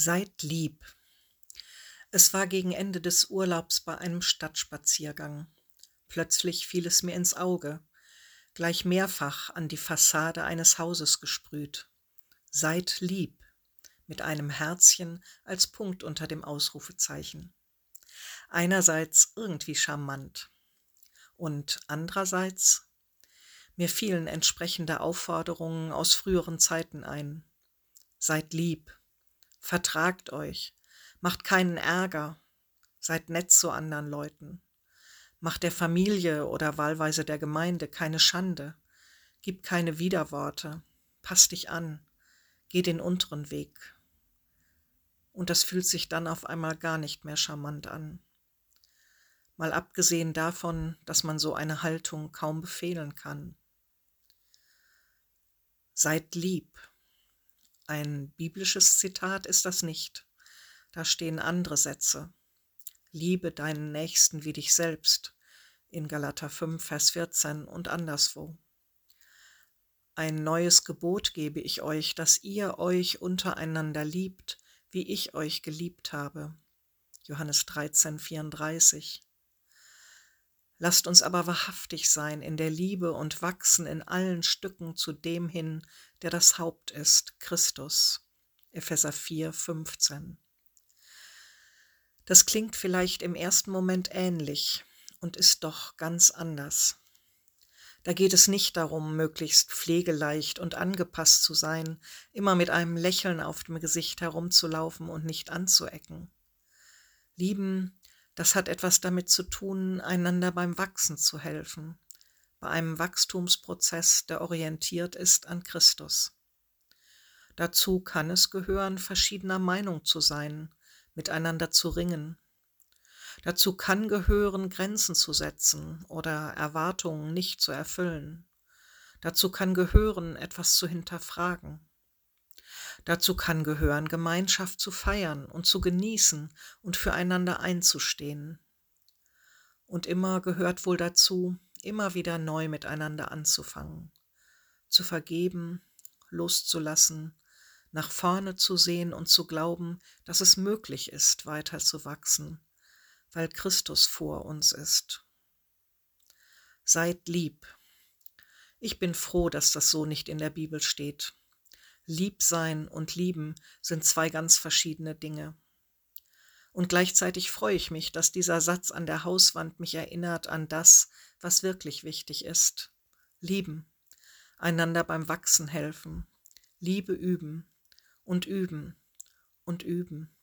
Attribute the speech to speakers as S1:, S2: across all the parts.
S1: Seid lieb. Es war gegen Ende des Urlaubs bei einem Stadtspaziergang. Plötzlich fiel es mir ins Auge, gleich mehrfach an die Fassade eines Hauses gesprüht. Seid lieb, mit einem Herzchen als Punkt unter dem Ausrufezeichen. Einerseits irgendwie charmant und andererseits mir fielen entsprechende Aufforderungen aus früheren Zeiten ein. Seid lieb, Vertragt euch, macht keinen Ärger, seid nett zu anderen Leuten, macht der Familie oder wahlweise der Gemeinde keine Schande, gib keine Widerworte, pass dich an, geh den unteren Weg. Und das fühlt sich dann auf einmal gar nicht mehr charmant an. Mal abgesehen davon, dass man so eine Haltung kaum befehlen kann. Seid lieb, ein biblisches Zitat ist das nicht. Da stehen andere Sätze. Liebe deinen Nächsten wie dich selbst in Galater 5, Vers 14 und anderswo. Ein neues Gebot gebe ich euch, dass ihr euch untereinander liebt, wie ich euch geliebt habe. Johannes 13, 34. Lasst uns aber wahrhaftig sein in der Liebe und wachsen in allen Stücken zu dem hin, der das Haupt ist, Christus. Epheser 4, 15. Das klingt vielleicht im ersten Moment ähnlich und ist doch ganz anders. Da geht es nicht darum, möglichst pflegeleicht und angepasst zu sein, immer mit einem Lächeln auf dem Gesicht herumzulaufen und nicht anzuecken. Lieben das hat etwas damit zu tun, einander beim Wachsen zu helfen, bei einem Wachstumsprozess, der orientiert ist an Christus. Dazu kann es gehören, verschiedener Meinung zu sein, miteinander zu ringen. Dazu kann gehören, Grenzen zu setzen oder Erwartungen nicht zu erfüllen. Dazu kann gehören, etwas zu hinterfragen. Dazu kann gehören, Gemeinschaft zu feiern und zu genießen und füreinander einzustehen. Und immer gehört wohl dazu, immer wieder neu miteinander anzufangen, zu vergeben, loszulassen, nach vorne zu sehen und zu glauben, dass es möglich ist, weiter zu wachsen, weil Christus vor uns ist. Seid lieb. Ich bin froh, dass das so nicht in der Bibel steht. Lieb sein und lieben sind zwei ganz verschiedene Dinge. Und gleichzeitig freue ich mich, dass dieser Satz an der Hauswand mich erinnert an das, was wirklich wichtig ist. Lieben, einander beim Wachsen helfen, Liebe üben und üben und üben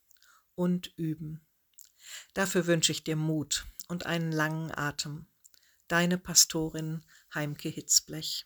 S1: und üben. Dafür wünsche ich dir Mut und einen langen Atem. Deine Pastorin Heimke Hitzblech.